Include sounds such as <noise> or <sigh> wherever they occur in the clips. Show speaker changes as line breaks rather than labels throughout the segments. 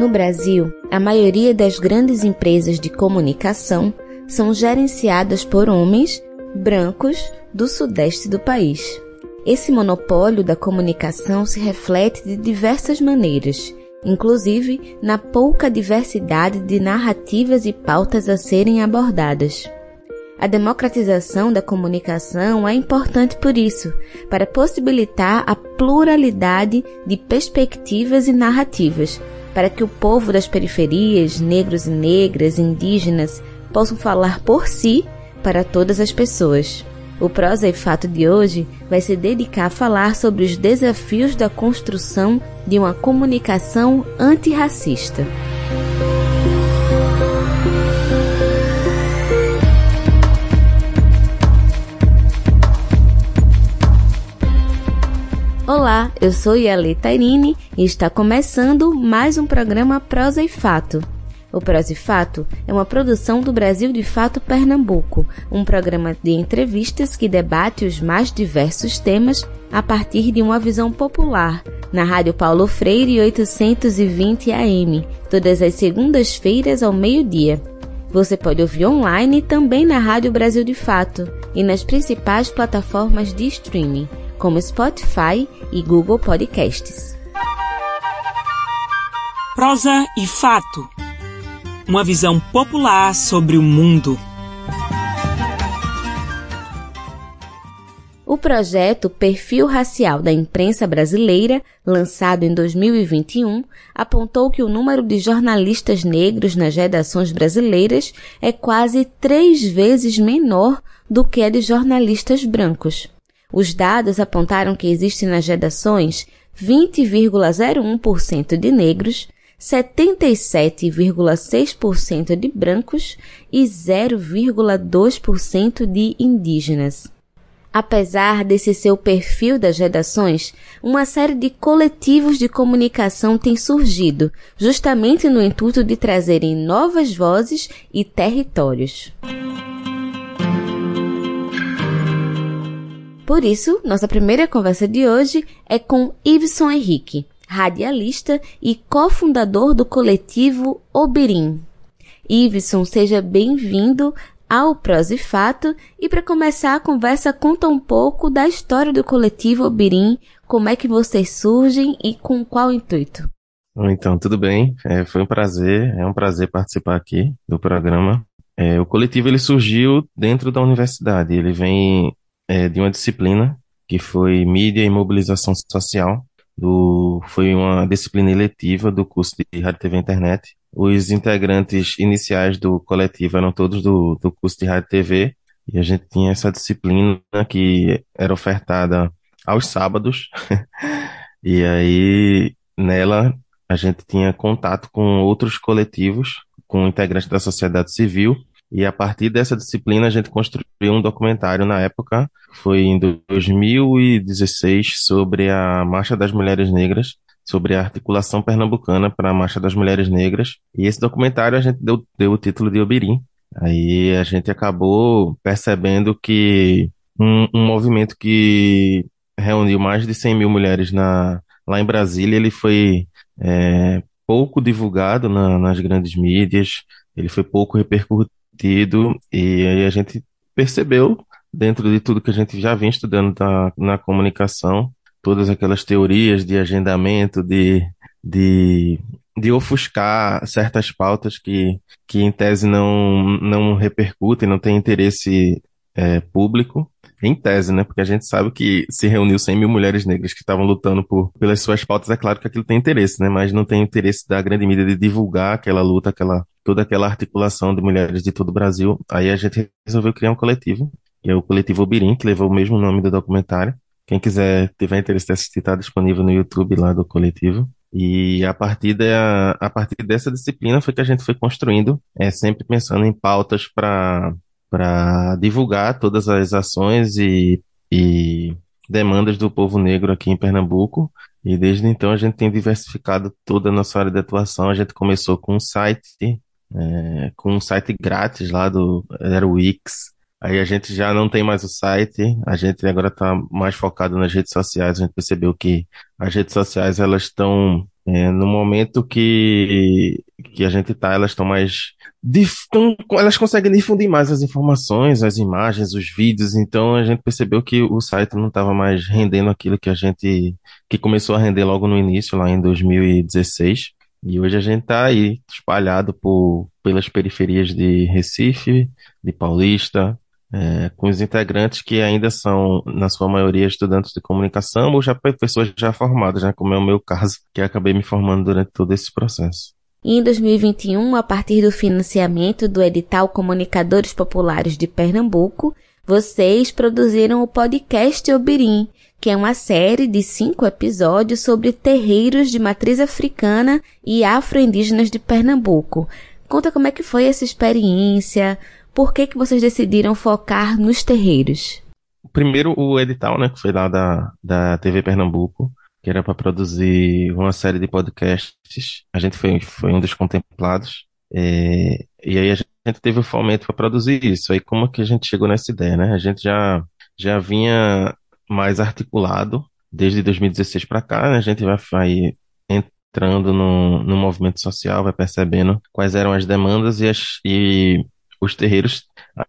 No Brasil, a maioria das grandes empresas de comunicação são gerenciadas por homens brancos do sudeste do país. Esse monopólio da comunicação se reflete de diversas maneiras, inclusive na pouca diversidade de narrativas e pautas a serem abordadas. A democratização da comunicação é importante por isso, para possibilitar a pluralidade de perspectivas e narrativas, para que o povo das periferias, negros e negras, indígenas, possam falar por si para todas as pessoas. O Prosa e Fato de hoje vai se dedicar a falar sobre os desafios da construção de uma comunicação antirracista. Olá, eu sou Yali Tairine e está começando mais um programa Prosa e Fato. O Prosa e Fato é uma produção do Brasil de Fato Pernambuco, um programa de entrevistas que debate os mais diversos temas a partir de uma visão popular, na Rádio Paulo Freire 820 AM, todas as segundas-feiras ao meio-dia. Você pode ouvir online também na Rádio Brasil de Fato e nas principais plataformas de streaming como Spotify e Google Podcasts.
Prosa e fato. Uma visão popular sobre o mundo.
O projeto Perfil Racial da Imprensa Brasileira, lançado em 2021, apontou que o número de jornalistas negros nas redações brasileiras é quase três vezes menor do que a de jornalistas brancos. Os dados apontaram que existem nas redações 20,01% de negros, 77,6% de brancos e 0,2% de indígenas. Apesar desse seu perfil das redações, uma série de coletivos de comunicação tem surgido, justamente no intuito de trazerem novas vozes e territórios. Por isso, nossa primeira conversa de hoje é com Iveson Henrique, radialista e cofundador do coletivo Obirim. Iveson, seja bem-vindo ao Pros e Fato e para começar a conversa conta um pouco da história do coletivo Obirim, como é que vocês surgem e com qual intuito.
Então, tudo bem, é, foi um prazer, é um prazer participar aqui do programa. É, o coletivo ele surgiu dentro da universidade, ele vem é, de uma disciplina que foi Mídia e Mobilização Social. Do, foi uma disciplina eletiva do curso de Rádio TV Internet. Os integrantes iniciais do coletivo eram todos do, do curso de Rádio TV e a gente tinha essa disciplina que era ofertada aos sábados. <laughs> e aí, nela, a gente tinha contato com outros coletivos, com integrantes da sociedade civil e a partir dessa disciplina a gente construiu um documentário na época, foi em 2016, sobre a Marcha das Mulheres Negras, sobre a articulação pernambucana para a Marcha das Mulheres Negras. E esse documentário a gente deu, deu o título de Obirim. Aí a gente acabou percebendo que um, um movimento que reuniu mais de 100 mil mulheres na, lá em Brasília, ele foi é, pouco divulgado na, nas grandes mídias, ele foi pouco repercutido sentido, e aí a gente percebeu, dentro de tudo que a gente já vem estudando na, na comunicação, todas aquelas teorias de agendamento, de, de, de ofuscar certas pautas que, que em tese não, não repercutem, não têm interesse é, público, em tese, né? Porque a gente sabe que se reuniu 100 mil mulheres negras que estavam lutando por, pelas suas pautas, é claro que aquilo tem interesse, né? Mas não tem interesse da grande mídia de divulgar aquela luta, aquela, toda aquela articulação de mulheres de todo o Brasil. Aí a gente resolveu criar um coletivo, que é o Coletivo Obirim, que levou o mesmo nome do documentário. Quem quiser, tiver interesse de assistir, está disponível no YouTube lá do coletivo. E a partir, da, a partir dessa disciplina foi que a gente foi construindo, é, sempre pensando em pautas para para divulgar todas as ações e, e demandas do povo negro aqui em Pernambuco. E desde então a gente tem diversificado toda a nossa área de atuação. A gente começou com um site, é, com um site grátis lá do era o Wix. Aí a gente já não tem mais o site, a gente agora está mais focado nas redes sociais. A gente percebeu que as redes sociais elas estão É, no momento que, que a gente está, elas estão mais. tão- elas conseguem difundir mais as informações, as imagens, os vídeos, então a gente percebeu que o site não estava mais rendendo aquilo que a gente. que começou a render logo no início, lá em 2016. E hoje a gente está aí, espalhado por, pelas periferias de Recife, de Paulista, é, com os integrantes que ainda são, na sua maioria, estudantes de comunicação ou já pe- pessoas já formadas, né, como é o meu caso, <laughs> que acabei me formando durante todo esse processo.
Em 2021, a partir do financiamento do edital Comunicadores Populares de Pernambuco, vocês produziram o podcast Obirim, que é uma série de cinco episódios sobre terreiros de matriz africana e afro-indígenas de Pernambuco. Conta como é que foi essa experiência, por que, que vocês decidiram focar nos terreiros?
Primeiro, o edital, né, que foi lá da, da TV Pernambuco, que era para produzir uma série de podcasts. A gente foi, foi um dos contemplados. É, e aí a teve o fomento para produzir isso. Aí como que a gente chegou nessa ideia, né? A gente já, já vinha mais articulado desde 2016 para cá, né? A gente vai, vai entrando no, no movimento social, vai percebendo quais eram as demandas e, as, e os terreiros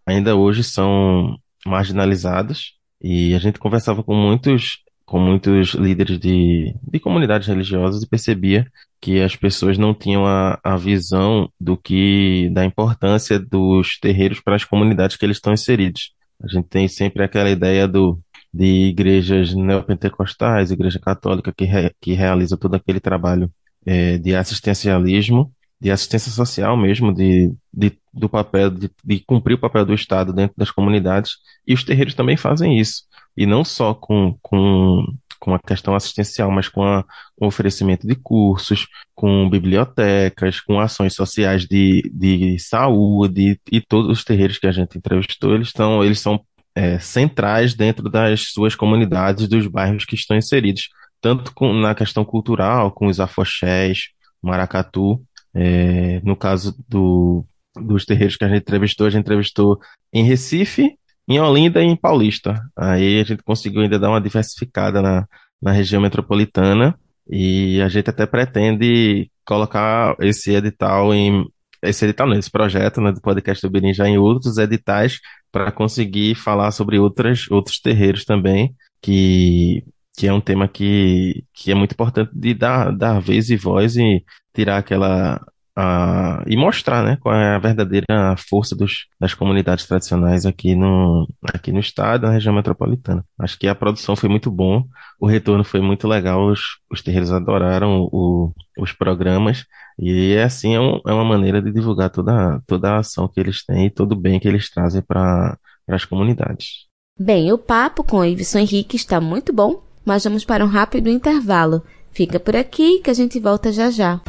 ainda hoje são marginalizados. E a gente conversava com muitos, com muitos líderes de, de comunidades religiosas e percebia que as pessoas não tinham a, a visão do que, da importância dos terreiros para as comunidades que eles estão inseridos. A gente tem sempre aquela ideia do, de igrejas neopentecostais, igreja católica que, re, que realiza todo aquele trabalho é, de assistencialismo, de assistência social mesmo, de, de do papel de, de cumprir o papel do Estado dentro das comunidades. E os terreiros também fazem isso. E não só com, com, com a questão assistencial, mas com, a, com o oferecimento de cursos, com bibliotecas, com ações sociais de, de saúde, e todos os terreiros que a gente entrevistou, eles, estão, eles são é, centrais dentro das suas comunidades, dos bairros que estão inseridos, tanto com, na questão cultural, com os afoxés, maracatu, é, no caso do, dos terreiros que a gente entrevistou, a gente entrevistou em Recife, em Olinda e em Paulista. Aí a gente conseguiu ainda dar uma diversificada na, na região metropolitana e a gente até pretende colocar esse edital em esse edital não, esse projeto né, do podcast do Birim já em outros editais para conseguir falar sobre outras, outros terreiros também, que, que é um tema que, que é muito importante de dar, dar vez e voz e tirar aquela a, e mostrar, né, qual é a verdadeira força dos, das comunidades tradicionais aqui no, aqui no estado, na região metropolitana. Acho que a produção foi muito bom, o retorno foi muito legal, os, os terreiros adoraram o, os programas, e assim é, um, é uma maneira de divulgar toda, toda a ação que eles têm e todo o bem que eles trazem para as comunidades.
Bem, o papo com o Iveson Henrique está muito bom, mas vamos para um rápido intervalo. Fica por aqui que a gente volta já já.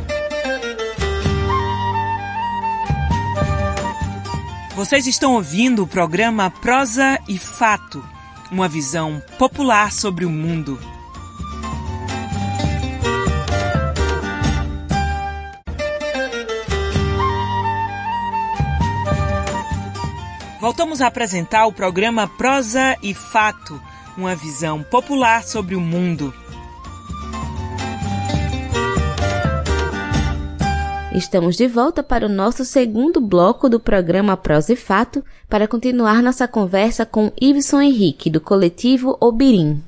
Vocês estão ouvindo o programa Prosa e Fato, uma visão popular sobre o mundo. Voltamos a apresentar o programa Prosa e Fato, uma visão popular sobre o mundo.
Estamos de volta para o nosso segundo bloco do programa Prosa e Fato para continuar nossa conversa com Iveson Henrique, do coletivo Obirim.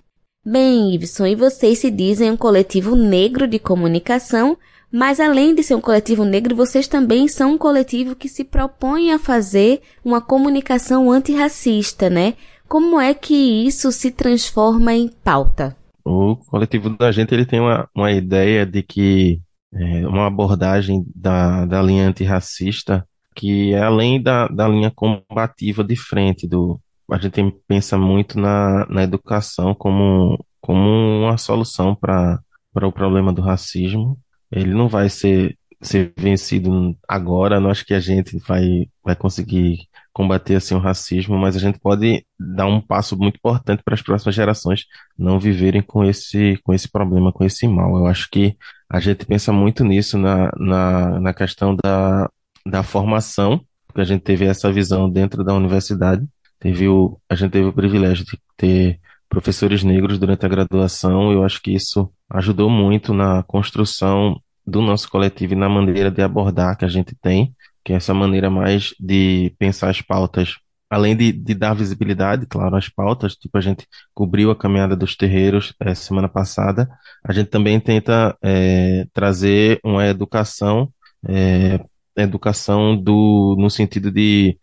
Bem, Iveson, e vocês se dizem um coletivo negro de comunicação, mas além de ser um coletivo negro, vocês também são um coletivo que se propõe a fazer uma comunicação antirracista, né? Como é que isso se transforma em pauta?
O coletivo da gente ele tem uma, uma ideia de que é, uma abordagem da, da linha antirracista que é além da, da linha combativa de frente do a gente pensa muito na, na educação como, como uma solução para o problema do racismo. Ele não vai ser ser vencido agora não acho que a gente vai vai conseguir combater assim o racismo mas a gente pode dar um passo muito importante para as próximas gerações não viverem com esse com esse problema com esse mal eu acho que a gente pensa muito nisso na, na, na questão da, da formação, porque a gente teve essa visão dentro da universidade. Teve o, a gente teve o privilégio de ter professores negros durante a graduação. Eu acho que isso ajudou muito na construção do nosso coletivo e na maneira de abordar que a gente tem, que é essa maneira mais de pensar as pautas, além de, de dar visibilidade, claro, às pautas, tipo a gente cobriu a caminhada dos terreiros é, semana passada, a gente também tenta é, trazer uma educação é, educação do, no sentido de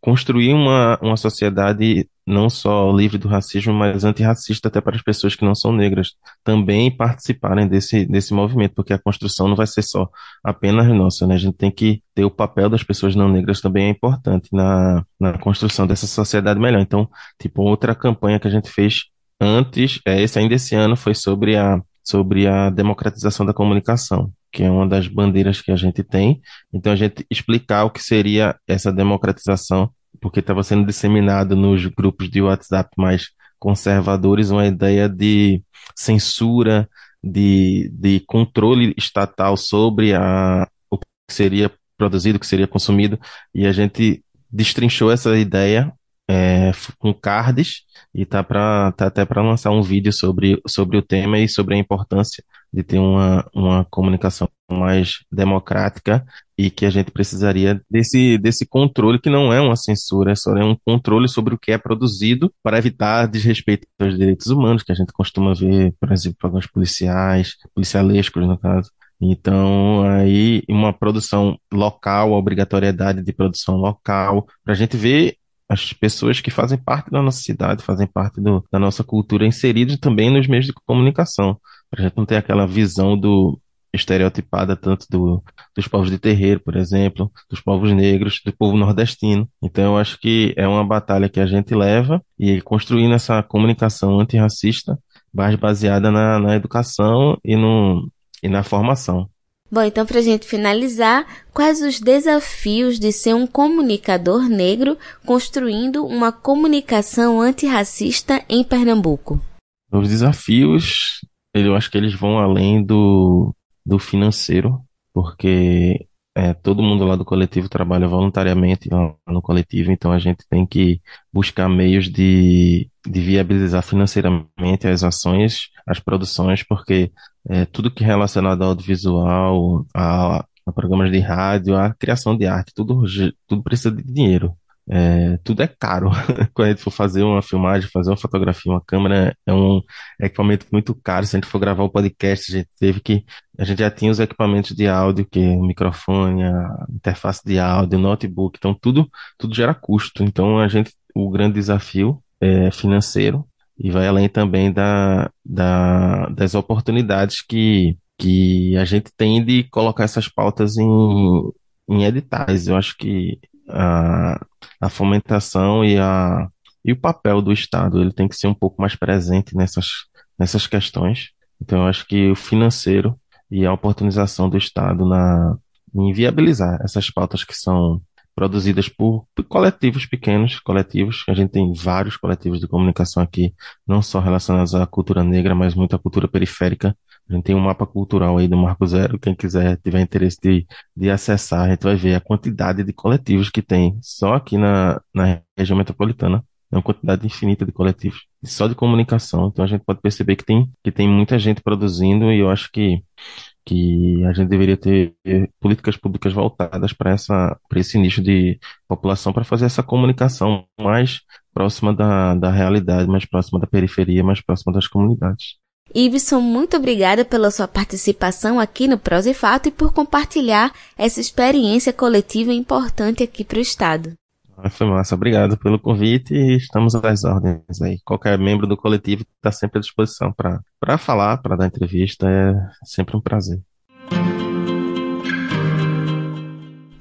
construir uma, uma sociedade não só livre do racismo, mas antirracista até para as pessoas que não são negras também participarem desse, desse movimento, porque a construção não vai ser só apenas nossa, né? A gente tem que ter o papel das pessoas não negras também é importante na, na construção dessa sociedade melhor. Então, tipo, outra campanha que a gente fez antes, é, esse ainda esse ano, foi sobre a, sobre a democratização da comunicação que é uma das bandeiras que a gente tem. Então, a gente explicar o que seria essa democratização, porque estava sendo disseminado nos grupos de WhatsApp mais conservadores uma ideia de censura, de, de controle estatal sobre a, o que seria produzido, o que seria consumido, e a gente destrinchou essa ideia é, com cards e tá, pra, tá até para lançar um vídeo sobre, sobre o tema e sobre a importância de ter uma, uma comunicação mais democrática e que a gente precisaria desse, desse controle que não é uma censura, é só é um controle sobre o que é produzido para evitar desrespeito aos direitos humanos, que a gente costuma ver, por exemplo, programas policiais, policialescos no caso. Então, aí, uma produção local, a obrigatoriedade de produção local, para a gente ver as pessoas que fazem parte da nossa cidade, fazem parte do, da nossa cultura, inseridas também nos meios de comunicação. Para a gente não ter aquela visão do estereotipada tanto do, dos povos de terreiro, por exemplo, dos povos negros, do povo nordestino. Então, eu acho que é uma batalha que a gente leva e construindo essa comunicação antirracista mais baseada na, na educação e, no, e na formação.
Bom, então para a gente finalizar, quais os desafios de ser um comunicador negro construindo uma comunicação antirracista em Pernambuco?
Os desafios, eu acho que eles vão além do, do financeiro, porque é, todo mundo lá do coletivo trabalha voluntariamente no coletivo, então a gente tem que buscar meios de, de viabilizar financeiramente as ações, as produções, porque é, tudo que é relacionado ao audiovisual, a, a programas de rádio, a criação de arte, tudo, tudo precisa de dinheiro. É, tudo é caro. <laughs> Quando a gente for fazer uma filmagem, fazer uma fotografia, uma câmera é um equipamento muito caro. Se a gente for gravar o um podcast, a gente teve que. A gente já tinha os equipamentos de áudio, que é o microfone, a interface de áudio, o notebook, então tudo, tudo gera custo. Então a gente, o grande desafio é financeiro e vai além também da, da, das oportunidades que, que a gente tem de colocar essas pautas em, em editais. Eu acho que a fomentação e, a, e o papel do Estado ele tem que ser um pouco mais presente nessas, nessas questões. Então, eu acho que o financeiro e a oportunização do Estado na, em viabilizar essas pautas que são produzidas por coletivos pequenos, coletivos, a gente tem vários coletivos de comunicação aqui, não só relacionados à cultura negra, mas muito à cultura periférica. A gente tem um mapa cultural aí do Marco Zero, quem quiser, tiver interesse de, de acessar, a gente vai ver a quantidade de coletivos que tem só aqui na, na região metropolitana. É uma quantidade infinita de coletivos, só de comunicação. Então a gente pode perceber que tem, que tem muita gente produzindo e eu acho que que a gente deveria ter políticas públicas voltadas para essa para esse nicho de população para fazer essa comunicação mais próxima da, da realidade, mais próxima da periferia, mais próxima das comunidades.
Iveson, muito obrigada pela sua participação aqui no Prosa e Fato e por compartilhar essa experiência coletiva importante aqui para o Estado.
Foi massa, obrigado pelo convite e estamos às ordens aí. Qualquer membro do coletivo está sempre à disposição para falar, para dar entrevista, é sempre um prazer.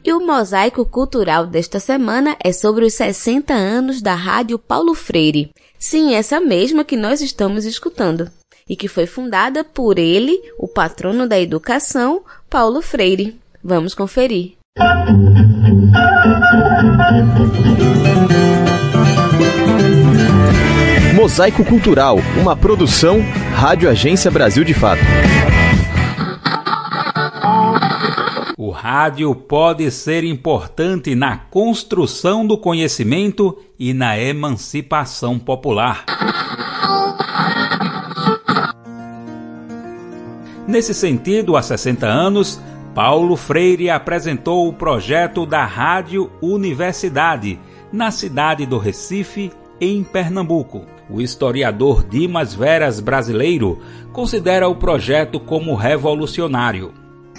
E o mosaico cultural desta semana é sobre os 60 anos da Rádio Paulo Freire. Sim, essa mesma que nós estamos escutando. E que foi fundada por ele, o patrono da educação, Paulo Freire. Vamos conferir.
Mosaico Cultural, uma produção Rádio Agência Brasil de Fato.
O rádio pode ser importante na construção do conhecimento e na emancipação popular. Nesse sentido, há 60 anos, Paulo Freire apresentou o projeto da Rádio Universidade, na cidade do Recife, em Pernambuco. O historiador Dimas Veras brasileiro considera o projeto como revolucionário.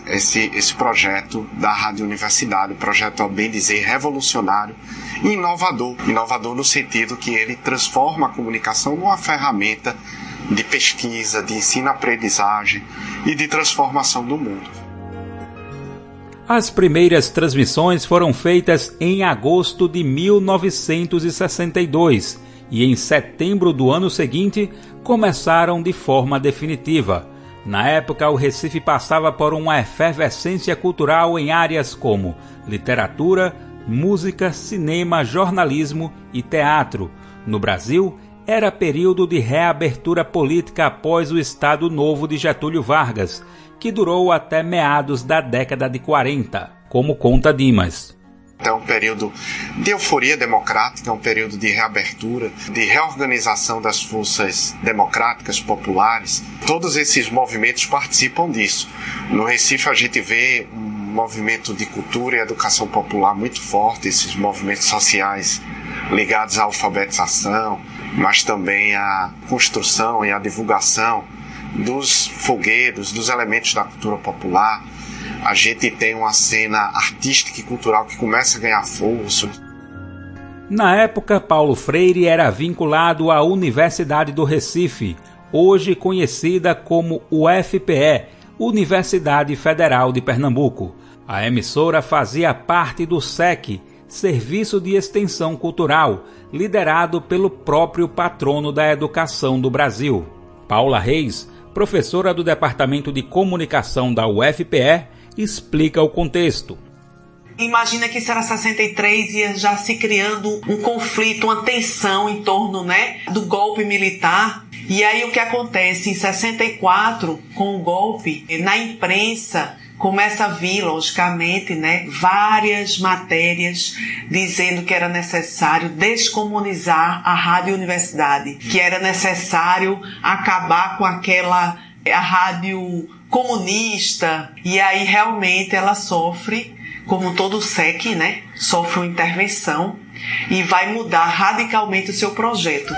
Esse, esse projeto da Rádio Universidade, projeto, ao bem dizer, revolucionário e inovador. Inovador no sentido que ele transforma a comunicação numa ferramenta de pesquisa, de ensino-aprendizagem e de transformação do mundo.
As primeiras transmissões foram feitas em agosto de 1962 e em setembro do ano seguinte começaram de forma definitiva. Na época, o Recife passava por uma efervescência cultural em áreas como literatura, música, cinema, jornalismo e teatro. No Brasil, era período de reabertura política após o Estado Novo de Getúlio Vargas, que durou até meados da década de 40, como conta Dimas.
É um período de euforia democrática, é um período de reabertura, de reorganização das forças democráticas populares. Todos esses movimentos participam disso. No Recife a gente vê um movimento de cultura e educação popular muito forte, esses movimentos sociais ligados à alfabetização, mas também à construção e à divulgação dos fogueiros, dos elementos da cultura popular. A gente tem uma cena artística e cultural que começa a ganhar força.
Na época, Paulo Freire era vinculado à Universidade do Recife, hoje conhecida como UFPE, Universidade Federal de Pernambuco. A emissora fazia parte do SEC, Serviço de Extensão Cultural, liderado pelo próprio patrono da educação do Brasil. Paula Reis, professora do Departamento de Comunicação da UFPE, explica o contexto.
Imagina que era 63 e já se criando um conflito, uma tensão em torno né, do golpe militar. E aí o que acontece? Em 64, com o golpe, na imprensa começa a vir, logicamente, né, várias matérias dizendo que era necessário descomunizar a rádio universidade, que era necessário acabar com aquela a rádio comunista e aí realmente ela sofre como todo SEC, né, sofre uma intervenção e vai mudar radicalmente o seu projeto.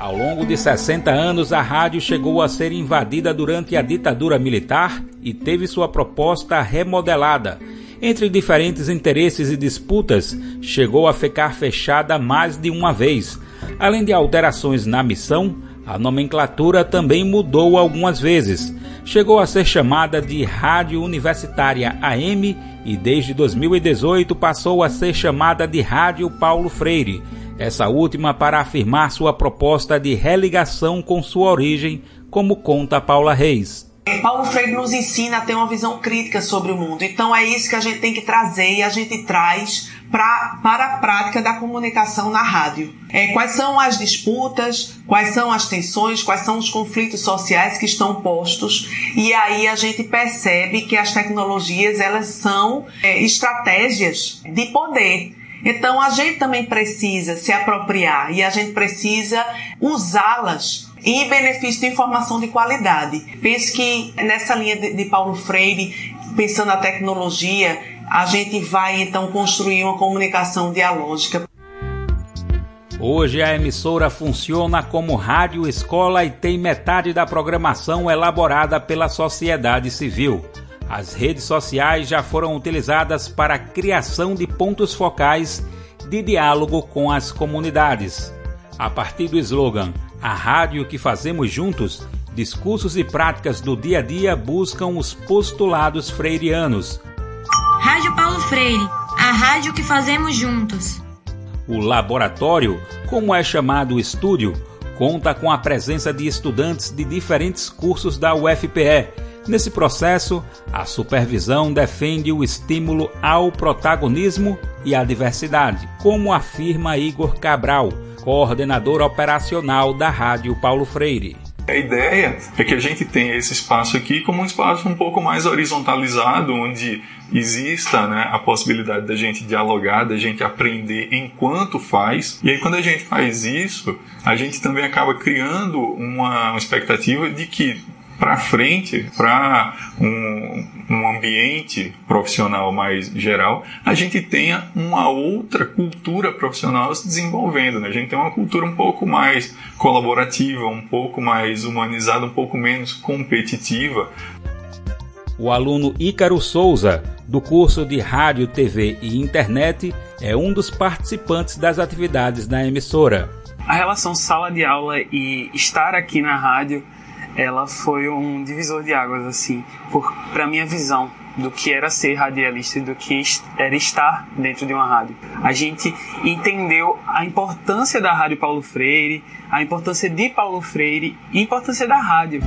Ao longo de 60 anos, a rádio chegou a ser invadida durante a ditadura militar e teve sua proposta remodelada. Entre diferentes interesses e disputas, chegou a ficar fechada mais de uma vez. Além de alterações na missão, a nomenclatura também mudou algumas vezes. Chegou a ser chamada de Rádio Universitária AM e desde 2018 passou a ser chamada de Rádio Paulo Freire essa última para afirmar sua proposta de religação com sua origem, como conta Paula Reis.
Paulo Freire nos ensina a ter uma visão crítica sobre o mundo. Então é isso que a gente tem que trazer e a gente traz pra, para a prática da comunicação na rádio. É, quais são as disputas, quais são as tensões, quais são os conflitos sociais que estão postos e aí a gente percebe que as tecnologias elas são é, estratégias de poder então a gente também precisa se apropriar e a gente precisa usá-las em benefício de informação de qualidade. Penso que nessa linha de, Paulo Freire, pensando na tecnologia, a gente vai então construir uma comunicação dialógica.
Hoje a emissora funciona como rádio escola e tem metade da programação elaborada pela sociedade civil. As redes sociais já foram utilizadas para a criação de pontos focais de diálogo com as comunidades. A partir do slogan A Rádio que Fazemos Juntos, discursos e práticas do dia a dia buscam os postulados freirianos.
Rádio Paulo Freire, a rádio que fazemos juntos.
O laboratório, como é chamado o estúdio, conta com a presença de estudantes de diferentes cursos da UFPE Nesse processo, a supervisão defende o estímulo ao protagonismo e à diversidade, como afirma Igor Cabral, coordenador operacional da Rádio Paulo Freire.
A ideia é que a gente tenha esse espaço aqui como um espaço um pouco mais horizontalizado, onde exista né, a possibilidade da gente dialogar, da gente aprender enquanto faz. E aí, quando a gente faz isso, a gente também acaba criando uma, expectativa de que para frente, para um, um ambiente profissional mais geral, a gente tenha uma outra cultura profissional se desenvolvendo. Né? A gente tem uma cultura um pouco mais colaborativa, um pouco mais humanizada, um pouco menos competitiva.
O aluno Ícaro Souza, do curso de Rádio, TV e Internet, é um dos participantes das atividades da emissora.
A relação sala de aula e estar aqui na rádio, ela foi um divisor de águas assim, para minha visão do que era ser radialista e do que era estar dentro de uma rádio. A gente entendeu a importância da Rádio Paulo Freire, a importância de Paulo Freire e a importância da rádio.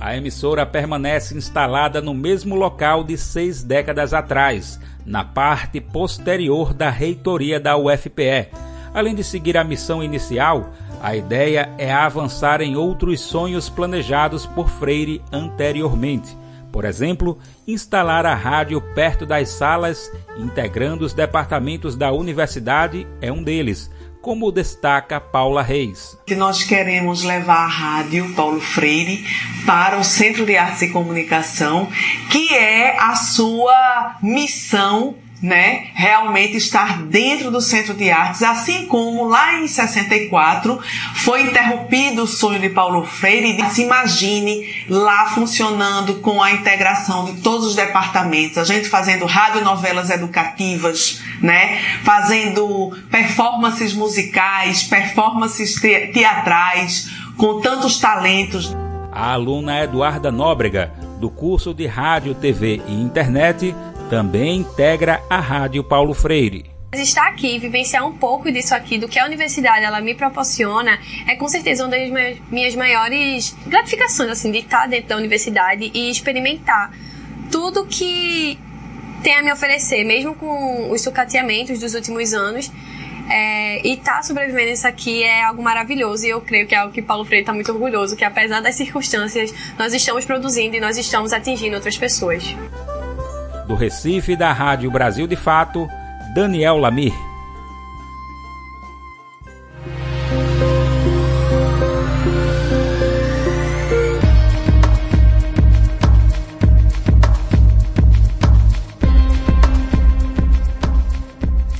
A emissora permanece instalada no mesmo local de seis décadas atrás, na parte posterior da reitoria da UFPE. Além de seguir a missão inicial, a ideia é avançar em outros sonhos planejados por Freire anteriormente. Por exemplo, instalar a rádio perto das salas, integrando os departamentos da universidade, é um deles como destaca Paula Reis.
Nós queremos levar a rádio Paulo Freire para o Centro de Artes e Comunicação, que é a sua missão né, realmente estar dentro do Centro de Artes, assim como lá em 64 foi interrompido o sonho de Paulo Freire. Se imagine lá funcionando com a integração de todos os departamentos, a gente fazendo radionovelas educativas, né, fazendo performances musicais, performances teatrais, com tantos talentos.
A aluna Eduarda Nóbrega, do curso de Rádio, TV e Internet, também integra a Rádio Paulo Freire.
Estar aqui, vivenciar um pouco disso aqui, do que a universidade ela me proporciona, é com certeza uma das minhas maiores gratificações, assim, de estar dentro da universidade e experimentar tudo que tem a me oferecer, mesmo com os sucateamentos dos últimos anos. É, e estar tá sobrevivendo isso aqui é algo maravilhoso e eu creio que é algo que Paulo Freire está muito orgulhoso, que apesar das circunstâncias, nós estamos produzindo e nós estamos atingindo outras pessoas.
Do Recife, da Rádio Brasil de Fato, Daniel Lamir.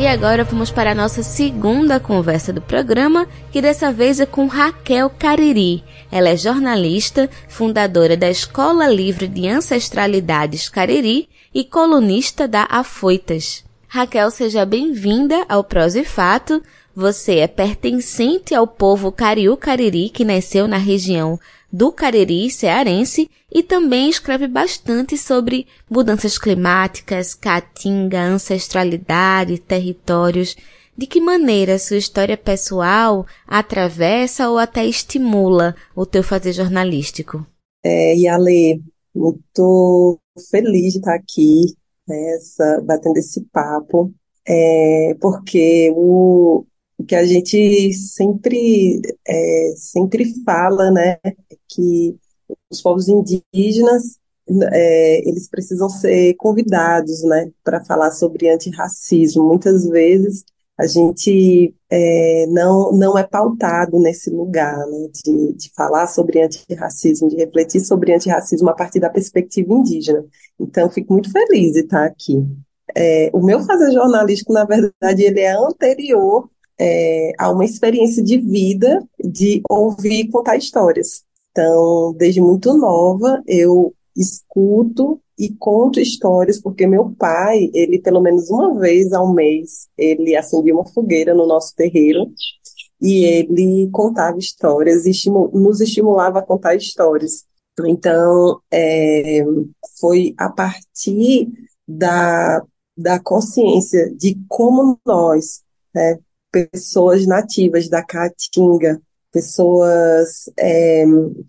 E agora vamos para a nossa segunda conversa do programa, que dessa vez é com Raquel Cariri. Ela é jornalista, fundadora da Escola Livre de Ancestralidades Cariri e colunista da Afoitas. Raquel, seja bem-vinda ao Prosa e Fato. Você é pertencente ao povo Cariú Cariri, que nasceu na região do Cariri cearense e também escreve bastante sobre mudanças climáticas, caatinga, ancestralidade, territórios. De que maneira sua história pessoal atravessa ou até estimula o teu fazer jornalístico?
É, Yale, muito feliz de estar aqui, né, batendo esse papo, é, porque o, o que a gente sempre, é, sempre fala, né, que os povos indígenas é, eles precisam ser convidados, né, para falar sobre antirracismo. Muitas vezes a gente é, não, não é pautado nesse lugar, né, de, de falar sobre antirracismo, de refletir sobre antirracismo a partir da perspectiva indígena. Então, fico muito feliz de estar aqui. É, o meu fazer jornalístico, na verdade, ele é anterior é, a uma experiência de vida de ouvir e contar histórias. Então, desde muito nova, eu escuto e conto histórias, porque meu pai, ele pelo menos uma vez ao mês, ele acendia uma fogueira no nosso terreiro e ele contava histórias e nos estimulava a contar histórias. Então, é, foi a partir da, da consciência de como nós, né, pessoas nativas da Caatinga, pessoas é,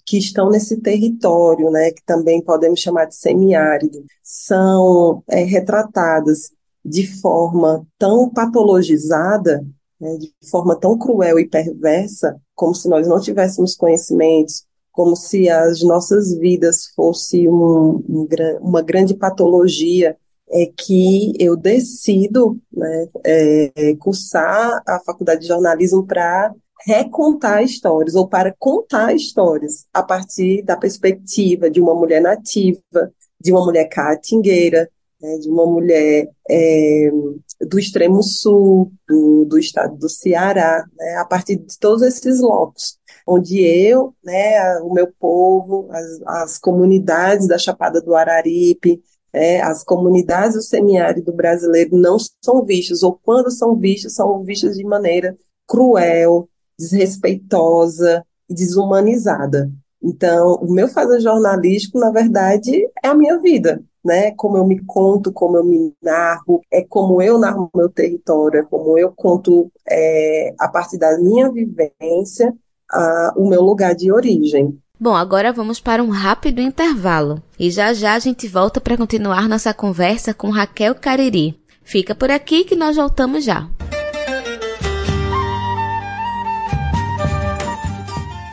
que estão nesse território, né, que também podemos chamar de semiárido, são é, retratadas de forma tão patologizada, né, de forma tão cruel e perversa, como se nós não tivéssemos conhecimentos, como se as nossas vidas fossem um, um, uma grande patologia, é que eu decido né, é, cursar a faculdade de jornalismo para recontar histórias ou para contar histórias a partir da perspectiva de uma mulher nativa, de uma mulher caatingueira, né, de uma mulher é, do extremo sul, do, do estado do Ceará, né, a partir de todos esses locos, onde eu, né, o meu povo, as, as comunidades da Chapada do Araripe, é, as comunidades do semiárido brasileiro não são vistas, ou quando são vistas, são vistas de maneira cruel, desrespeitosa e desumanizada. Então, o meu fazer jornalístico, na verdade, é a minha vida, né? Como eu me conto, como eu me narro, é como eu narro meu território, é como eu conto é, a partir da minha vivência a, o meu lugar de origem.
Bom, agora vamos para um rápido intervalo e já já a gente volta para continuar nossa conversa com Raquel Cariri. Fica por aqui que nós voltamos já.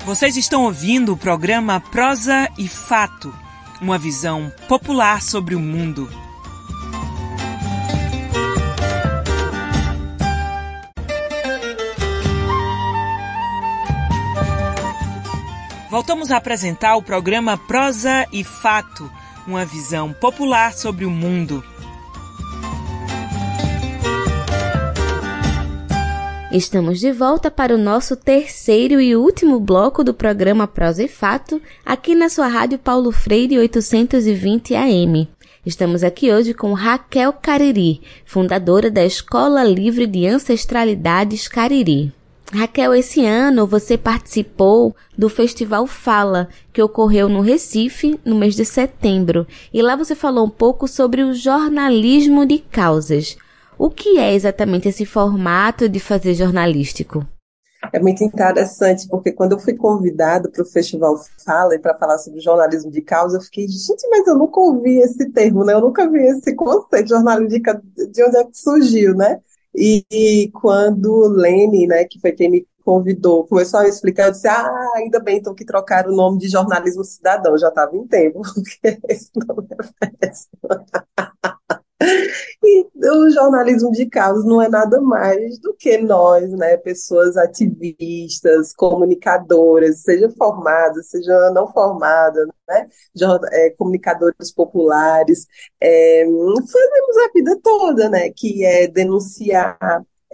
Vocês estão ouvindo o programa Prosa e Fato, uma visão popular sobre o mundo. Voltamos a apresentar o programa Prosa e Fato, uma visão popular sobre o mundo.
Estamos de volta para o nosso terceiro e último bloco do programa Prosa e Fato, aqui na sua rádio Paulo Freire 820 AM. Estamos aqui hoje com Raquel Cariri, fundadora da Escola Livre de Ancestralidades Cariri. Raquel, esse ano você participou do Festival Fala, que ocorreu no Recife no mês de setembro, e lá você falou um pouco sobre o jornalismo de causas. O que é exatamente esse formato de fazer jornalístico?
É muito interessante, porque quando eu fui convidado para o Festival Fala para falar sobre jornalismo de causa, eu fiquei, gente, mas eu nunca ouvi esse termo, né? Eu nunca vi esse conceito jornalismo de de onde é que surgiu, né? E, e quando Lene, né, que foi quem me convidou, começou a explicar, eu disse, ah, ainda bem, então que trocaram o nome de jornalismo cidadão, já estava em tempo, <laughs> porque esse nome é péssimo. O jornalismo de causa não é nada mais do que nós, né, pessoas ativistas, comunicadoras, seja formadas, seja não formadas, né, é, comunicadores populares, é, fazemos a vida toda, né, que é denunciar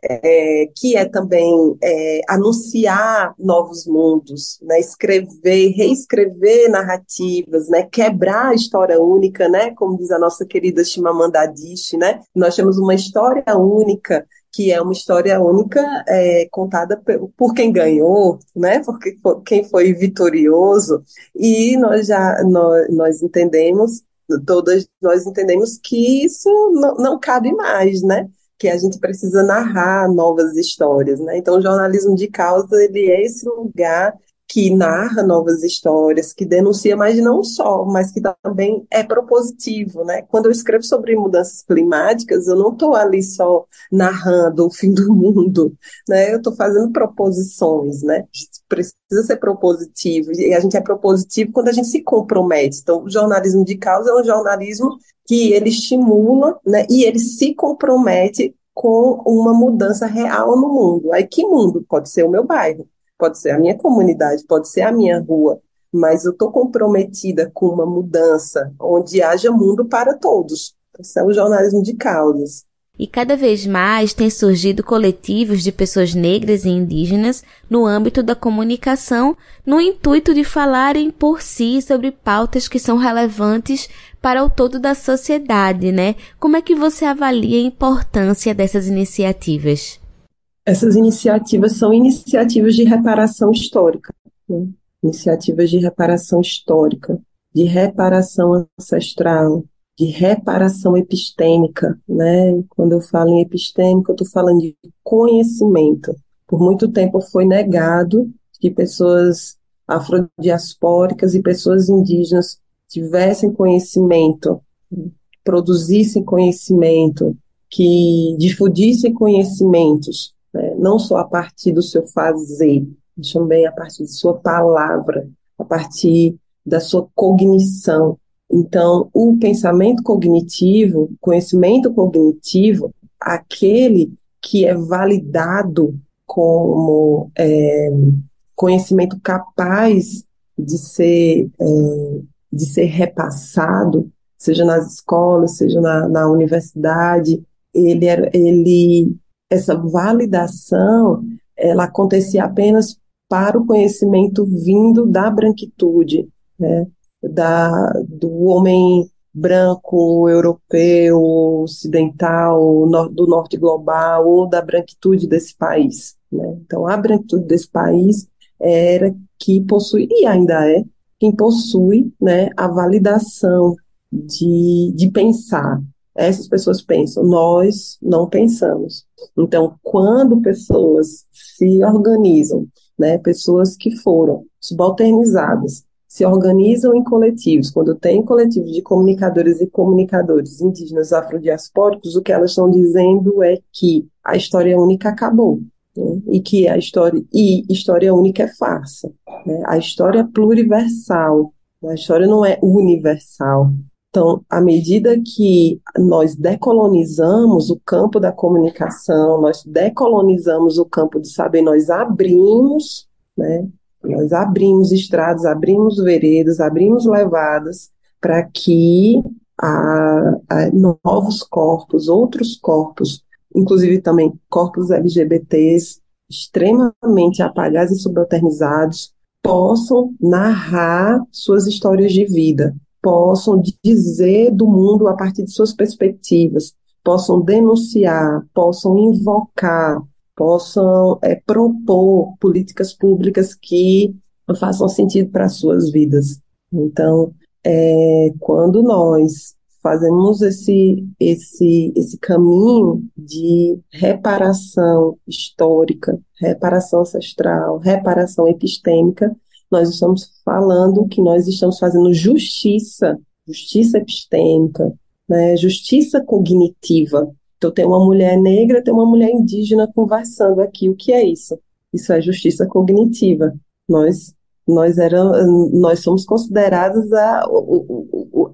é, que é também é, anunciar novos mundos, né, escrever, reescrever narrativas, né, quebrar a história única, né, como diz a nossa querida Chimamanda Adichie, né, nós temos uma história única que é uma história única é, contada por quem ganhou, né? Porque quem foi vitorioso. E nós já nós, nós entendemos todas nós entendemos que isso não, não cabe mais, né? Que a gente precisa narrar novas histórias, né? Então, o jornalismo de causa, ele é esse lugar que narra novas histórias, que denuncia, mas não só, mas que também é propositivo, né? Quando eu escrevo sobre mudanças climáticas, eu não estou ali só narrando o fim do mundo, né? Eu estou fazendo proposições, né? Precisa ser propositivo, e a gente é propositivo quando a gente se compromete. Então, o jornalismo de causa é um jornalismo que ele estimula, né? E ele se compromete com uma mudança real no mundo. Aí, que mundo? Pode ser o meu bairro pode ser a minha comunidade, pode ser a minha rua, mas eu estou comprometida com uma mudança onde haja mundo para todos. Esse é o jornalismo de causas.
E cada vez mais têm surgido coletivos de pessoas negras e indígenas no âmbito da comunicação, no intuito de falarem por si sobre pautas que são relevantes para o todo da sociedade, né? Como é que você avalia a importância dessas iniciativas?
essas iniciativas são iniciativas de reparação histórica, né? iniciativas de reparação histórica, de reparação ancestral, de reparação epistêmica, né? Quando eu falo em epistêmica, eu estou falando de conhecimento. Por muito tempo foi negado que pessoas afrodiaspóricas e pessoas indígenas tivessem conhecimento, produzissem conhecimento, que difundissem conhecimentos, né? não só a partir do seu fazer, mas também a partir de sua palavra, a partir da sua cognição. Então, o pensamento cognitivo, conhecimento cognitivo, aquele que é validado como é, conhecimento capaz de ser, é, de ser repassado, seja nas escolas, seja na, na universidade, ele, era, ele, essa validação, ela acontecia apenas para o conhecimento vindo da branquitude, né, da, do homem branco, europeu, ocidental, do norte global ou da branquitude desse país. Né? Então, a branquitude desse país era que possui, e ainda é, quem possui né, a validação de, de pensar. Essas pessoas pensam, nós não pensamos. Então, quando pessoas se organizam, né, pessoas que foram subalternizadas, se organizam em coletivos, quando tem coletivos de comunicadores e comunicadores indígenas afrodiaspóricos, o que elas estão dizendo é que a história única acabou. Né? E que a história e história única é farsa. Né? A história é pluriversal, a história não é universal. Então, à medida que nós decolonizamos o campo da comunicação, nós decolonizamos o campo de saber, nós abrimos, né, nós abrimos estradas, abrimos veredas, abrimos levadas para que a, a novos corpos, outros corpos, inclusive também corpos LGBTs extremamente apagados e subalternizados, possam narrar suas histórias de vida, possam dizer do mundo a partir de suas perspectivas, possam denunciar, possam invocar, possam é, propor políticas públicas que façam sentido para as suas vidas. Então, é, quando nós fazemos esse, esse, esse caminho de reparação histórica, reparação ancestral, reparação epistêmica, nós estamos falando que nós estamos fazendo justiça, justiça epistêmica, né, justiça cognitiva. Então, tem uma mulher negra, tem uma mulher indígena conversando aqui. O que é isso? Isso é justiça cognitiva. Nós nós, era, nós somos considerados a,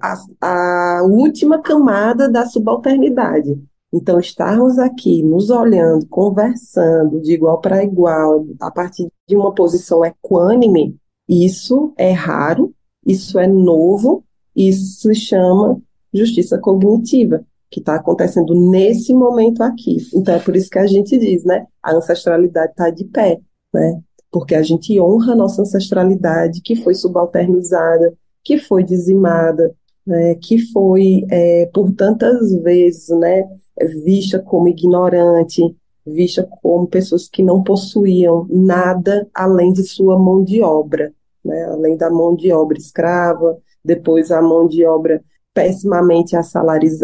a, a última camada da subalternidade. Então, estarmos aqui nos olhando, conversando de igual para igual, a partir de uma posição equânime, isso é raro, isso é novo, isso se chama justiça cognitiva, que está acontecendo nesse momento aqui. Então é por isso que a gente diz, né? A ancestralidade está de pé, né? Porque a gente honra a nossa ancestralidade que foi subalternizada, que foi dizimada, né? que foi é, por tantas vezes, né? Vista como ignorante, vista como pessoas que não possuíam nada além de sua mão de obra né? além da mão de obra escrava, depois a mão de obra pessimamente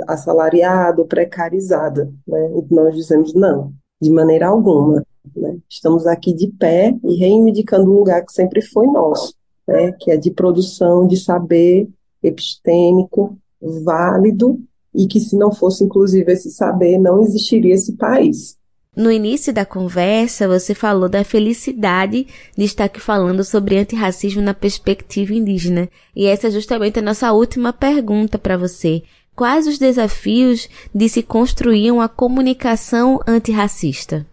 assalariada, precarizada. Né? Nós dizemos não, de maneira alguma. Né? Estamos aqui de pé e reivindicando um lugar que sempre foi nosso, né? que é de produção de saber epistêmico, válido, e que se não fosse inclusive esse saber, não existiria esse país.
No início da conversa, você falou da felicidade de estar aqui falando sobre antirracismo na perspectiva indígena. E essa é justamente a nossa última pergunta para você. Quais os desafios de se construir uma comunicação antirracista?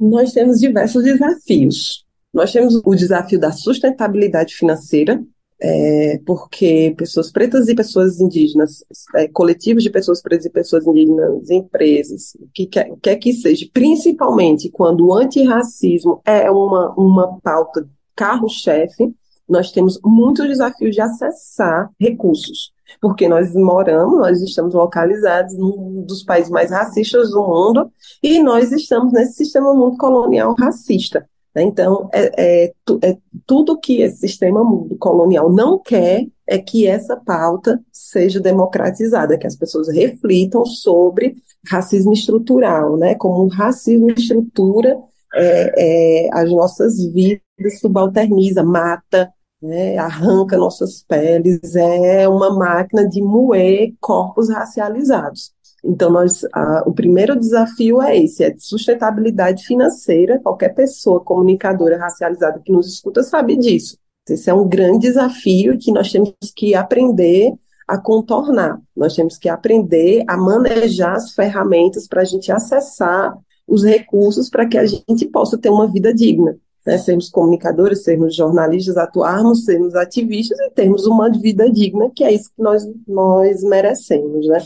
Nós temos diversos desafios. Nós temos o desafio da sustentabilidade financeira, é, porque pessoas pretas e pessoas indígenas, é, coletivos de pessoas pretas e pessoas indígenas, empresas, o que quer, quer que seja, principalmente quando o antirracismo é uma, uma pauta carro-chefe, nós temos muitos desafios de acessar recursos, porque nós moramos, nós estamos localizados num dos países mais racistas do mundo e nós estamos nesse sistema mundo colonial racista. Né? Então, é, é, é, tudo que esse sistema colonial não quer é que essa pauta seja democratizada, que as pessoas reflitam sobre racismo estrutural, né? como o racismo estrutura é, é, as nossas vidas subalterniza, mata, né, arranca nossas peles, é uma máquina de moer corpos racializados. Então, nós, a, o primeiro desafio é esse, é de sustentabilidade financeira. Qualquer pessoa comunicadora racializada que nos escuta sabe disso. Esse é um grande desafio que nós temos que aprender a contornar. Nós temos que aprender a manejar as ferramentas para a gente acessar os recursos para que a gente possa ter uma vida digna né, sermos comunicadores, sermos jornalistas, atuarmos, sermos ativistas e termos uma vida digna, que é isso que nós, nós merecemos, né?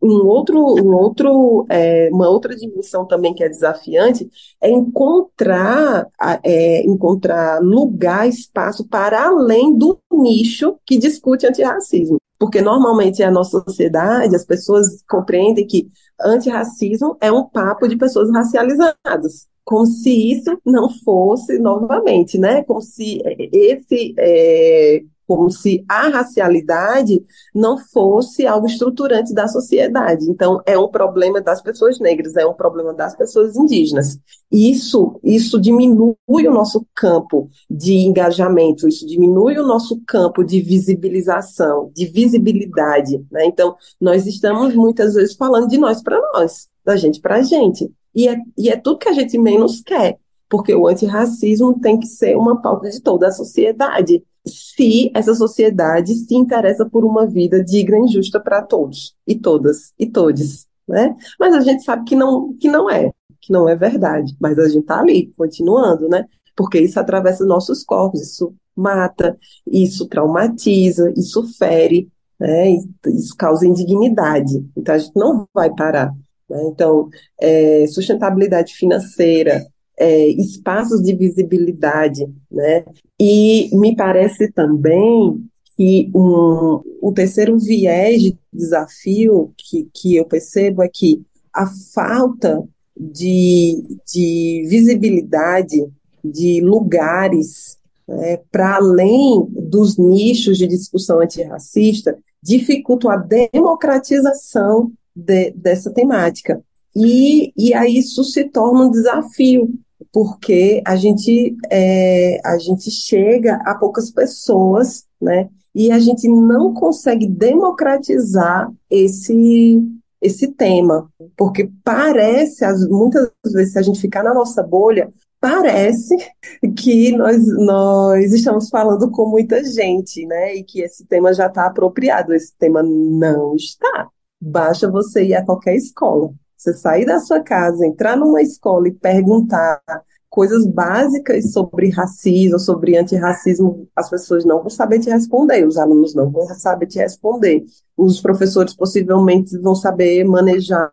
Um outro, um outro, é, uma outra dimensão também que é desafiante é encontrar, é, encontrar lugar, espaço para além do nicho que discute antirracismo. Porque normalmente a nossa sociedade, as pessoas compreendem que antirracismo é um papo de pessoas racializadas como se isso não fosse novamente, né? Como se esse é, como se a racialidade não fosse algo estruturante da sociedade. Então, é um problema das pessoas negras, é um problema das pessoas indígenas. Isso, isso diminui o nosso campo de engajamento, isso diminui o nosso campo de visibilização, de visibilidade. Né? Então, nós estamos muitas vezes falando de nós para nós, da gente para a gente. E é, e é tudo que a gente menos quer, porque o antirracismo tem que ser uma pauta de toda a sociedade, se essa sociedade se interessa por uma vida digna e justa para todos, e todas, e todes, né? Mas a gente sabe que não, que não é, que não é verdade, mas a gente está ali, continuando, né? Porque isso atravessa nossos corpos, isso mata, isso traumatiza, isso fere, né? Isso causa indignidade. Então a gente não vai parar. Né? Então, é, sustentabilidade financeira, é, espaços de visibilidade, né? E me parece também que um, um terceiro viés de desafio que, que eu percebo é que a falta de, de visibilidade de lugares né, para além dos nichos de discussão antirracista dificulta a democratização de, dessa temática. E, e aí isso se torna um desafio, porque a gente, é, a gente chega a poucas pessoas, né? E a gente não consegue democratizar esse, esse tema, porque parece, muitas vezes, se a gente ficar na nossa bolha, parece <laughs> que nós, nós estamos falando com muita gente, né? E que esse tema já está apropriado. Esse tema não está. Basta você ir a qualquer escola. Você sair da sua casa, entrar numa escola e perguntar coisas básicas sobre racismo, sobre antirracismo, as pessoas não vão saber te responder, os alunos não vão saber te responder, os professores possivelmente vão saber manejar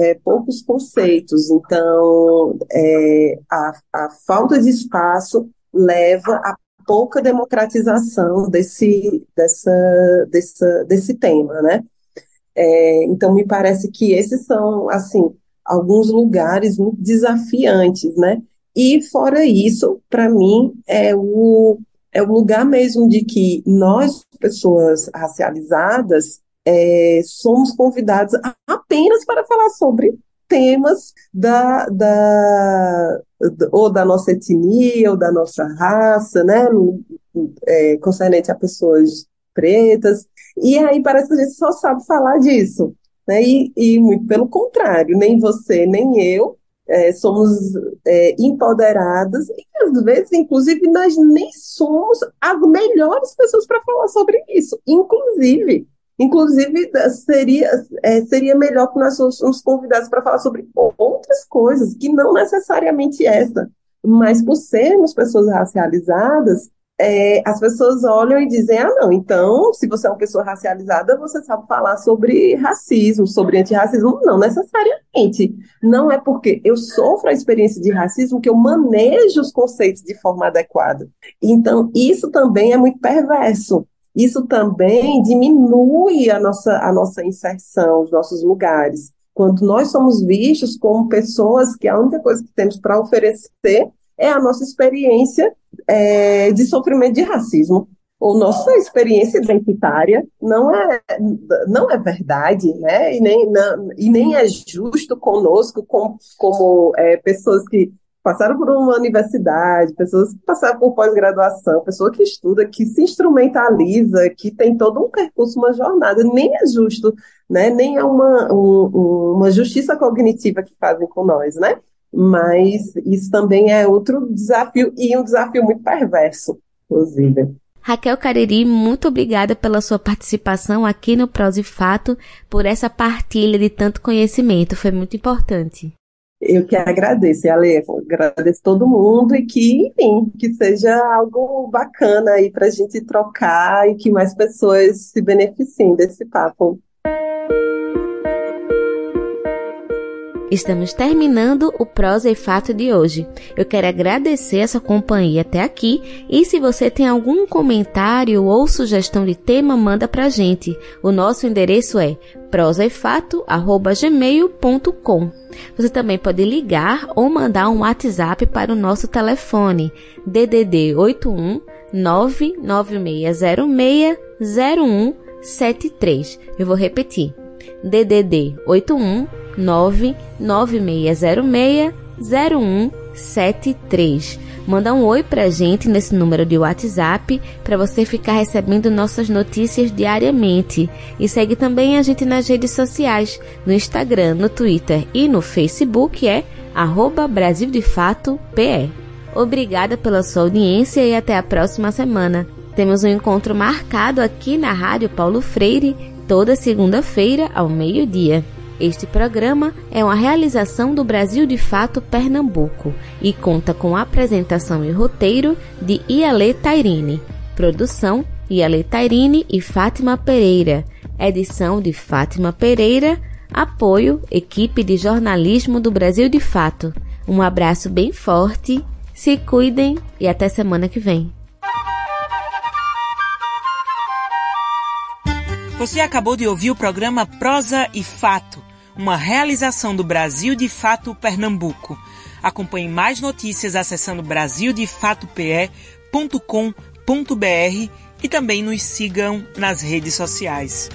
é, poucos conceitos. Então, é, a, a falta de espaço leva a pouca democratização desse, dessa, dessa, desse tema, né? É, então, me parece que esses são, assim, alguns lugares muito desafiantes, né? E, fora isso, para mim, é o, é o lugar mesmo de que nós, pessoas racializadas, é, somos convidados apenas para falar sobre temas da, da, ou da nossa etnia, ou da nossa raça, né? É, concernente a pessoas pretas, e aí parece que a gente só sabe falar disso. Né? E, e muito pelo contrário, nem você, nem eu é, somos é, empoderadas, e às vezes, inclusive, nós nem somos as melhores pessoas para falar sobre isso. Inclusive, inclusive seria, é, seria melhor que nós fôssemos convidados para falar sobre outras coisas, que não necessariamente essa. Mas por sermos pessoas racializadas, é, as pessoas olham e dizem: ah, não, então, se você é uma pessoa racializada, você sabe falar sobre racismo, sobre antirracismo. Não necessariamente. Não é porque eu sofro a experiência de racismo que eu manejo os conceitos de forma adequada. Então, isso também é muito perverso. Isso também diminui a nossa, a nossa inserção, os nossos lugares. Quando nós somos vistos como pessoas que a única coisa que temos para oferecer é a nossa experiência é, de sofrimento de racismo. Ou nossa experiência identitária não é, não é verdade, né? E nem, não, e nem é justo conosco, como, como é, pessoas que passaram por uma universidade, pessoas que passaram por pós-graduação, pessoa que estuda, que se instrumentaliza, que tem todo um percurso, uma jornada. Nem é justo, né? Nem é uma, um, uma justiça cognitiva que fazem com nós, né? Mas isso também é outro desafio e um desafio muito perverso, inclusive.
Raquel Cariri, muito obrigada pela sua participação aqui no Prós e Fato, por essa partilha de tanto conhecimento, foi muito importante.
Eu que agradeço, Ale, agradeço todo mundo e que, enfim, que seja algo bacana aí para a gente trocar e que mais pessoas se beneficiem desse papo.
Estamos terminando o Prosa e Fato de hoje. Eu quero agradecer essa companhia até aqui e se você tem algum comentário ou sugestão de tema, manda pra gente. O nosso endereço é prosaefato@gmail.com. Você também pode ligar ou mandar um WhatsApp para o nosso telefone DDD 81 99606 0173. Eu vou repetir. DDD 81 99606 0173. Manda um oi pra gente nesse número de WhatsApp para você ficar recebendo nossas notícias diariamente. E segue também a gente nas redes sociais, no Instagram, no Twitter e no Facebook é arroba Brasil de Fato PE. Obrigada pela sua audiência e até a próxima semana. Temos um encontro marcado aqui na Rádio Paulo Freire toda segunda-feira ao meio-dia. Este programa é uma realização do Brasil de Fato Pernambuco e conta com apresentação e roteiro de Iale Tairine, produção Iale Tairine e Fátima Pereira, edição de Fátima Pereira, apoio equipe de jornalismo do Brasil de Fato. Um abraço bem forte, se cuidem e até semana que vem.
Você acabou de ouvir o programa Prosa e Fato, uma realização do Brasil de Fato Pernambuco. Acompanhe mais notícias acessando brasildefatope.com.br e também nos sigam nas redes sociais.